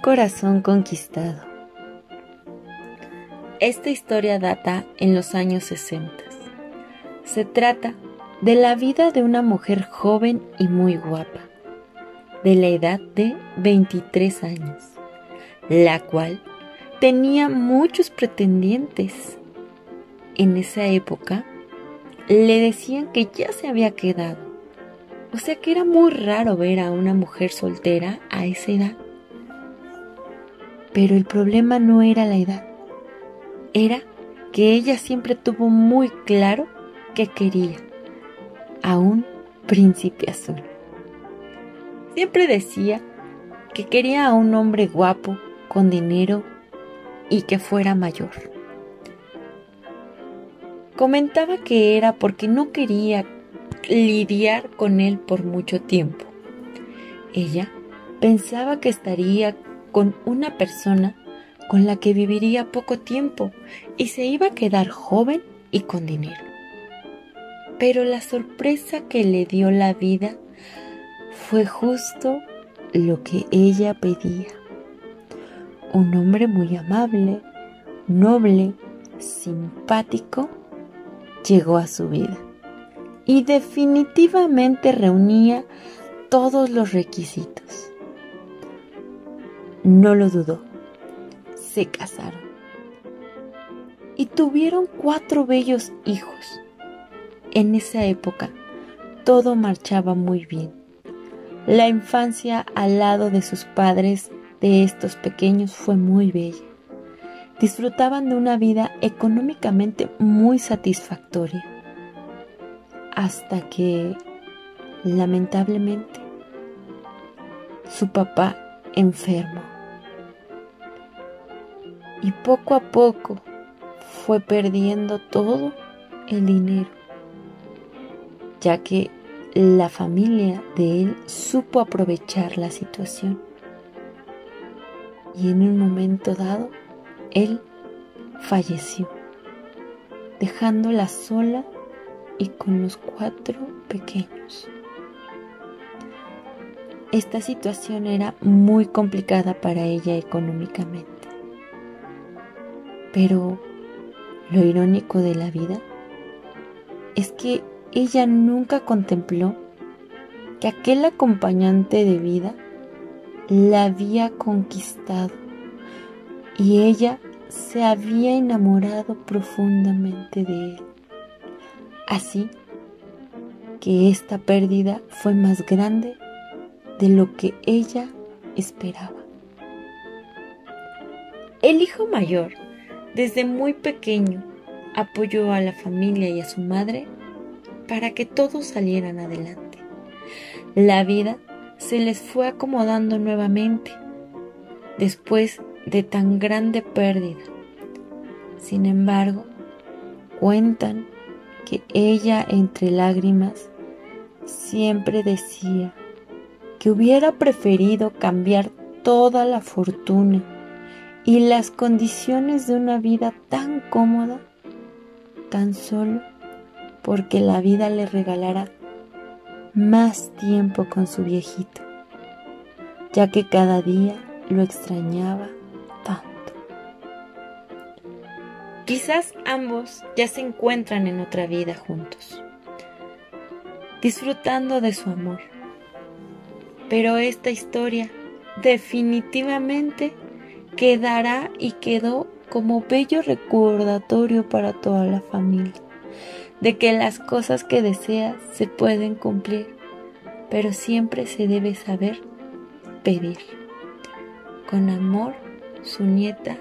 corazón conquistado. Esta historia data en los años 60. Se trata de la vida de una mujer joven y muy guapa, de la edad de 23 años, la cual tenía muchos pretendientes. En esa época le decían que ya se había quedado, o sea que era muy raro ver a una mujer soltera a esa edad. Pero el problema no era la edad, era que ella siempre tuvo muy claro que quería a un príncipe azul. Siempre decía que quería a un hombre guapo, con dinero y que fuera mayor. Comentaba que era porque no quería lidiar con él por mucho tiempo. Ella pensaba que estaría con una persona con la que viviría poco tiempo y se iba a quedar joven y con dinero. Pero la sorpresa que le dio la vida fue justo lo que ella pedía. Un hombre muy amable, noble, simpático, llegó a su vida y definitivamente reunía todos los requisitos. No lo dudó. Se casaron. Y tuvieron cuatro bellos hijos. En esa época todo marchaba muy bien. La infancia al lado de sus padres de estos pequeños fue muy bella. Disfrutaban de una vida económicamente muy satisfactoria. Hasta que, lamentablemente, su papá enfermo y poco a poco fue perdiendo todo el dinero, ya que la familia de él supo aprovechar la situación. Y en un momento dado, él falleció, dejándola sola y con los cuatro pequeños. Esta situación era muy complicada para ella económicamente. Pero lo irónico de la vida es que ella nunca contempló que aquel acompañante de vida la había conquistado y ella se había enamorado profundamente de él. Así que esta pérdida fue más grande de lo que ella esperaba. El hijo mayor desde muy pequeño apoyó a la familia y a su madre para que todos salieran adelante. La vida se les fue acomodando nuevamente después de tan grande pérdida. Sin embargo, cuentan que ella entre lágrimas siempre decía que hubiera preferido cambiar toda la fortuna y las condiciones de una vida tan cómoda, tan solo porque la vida le regalara más tiempo con su viejito, ya que cada día lo extrañaba tanto. Quizás ambos ya se encuentran en otra vida juntos, disfrutando de su amor, pero esta historia definitivamente quedará y quedó como bello recordatorio para toda la familia, de que las cosas que deseas se pueden cumplir, pero siempre se debe saber pedir. Con amor, su nieta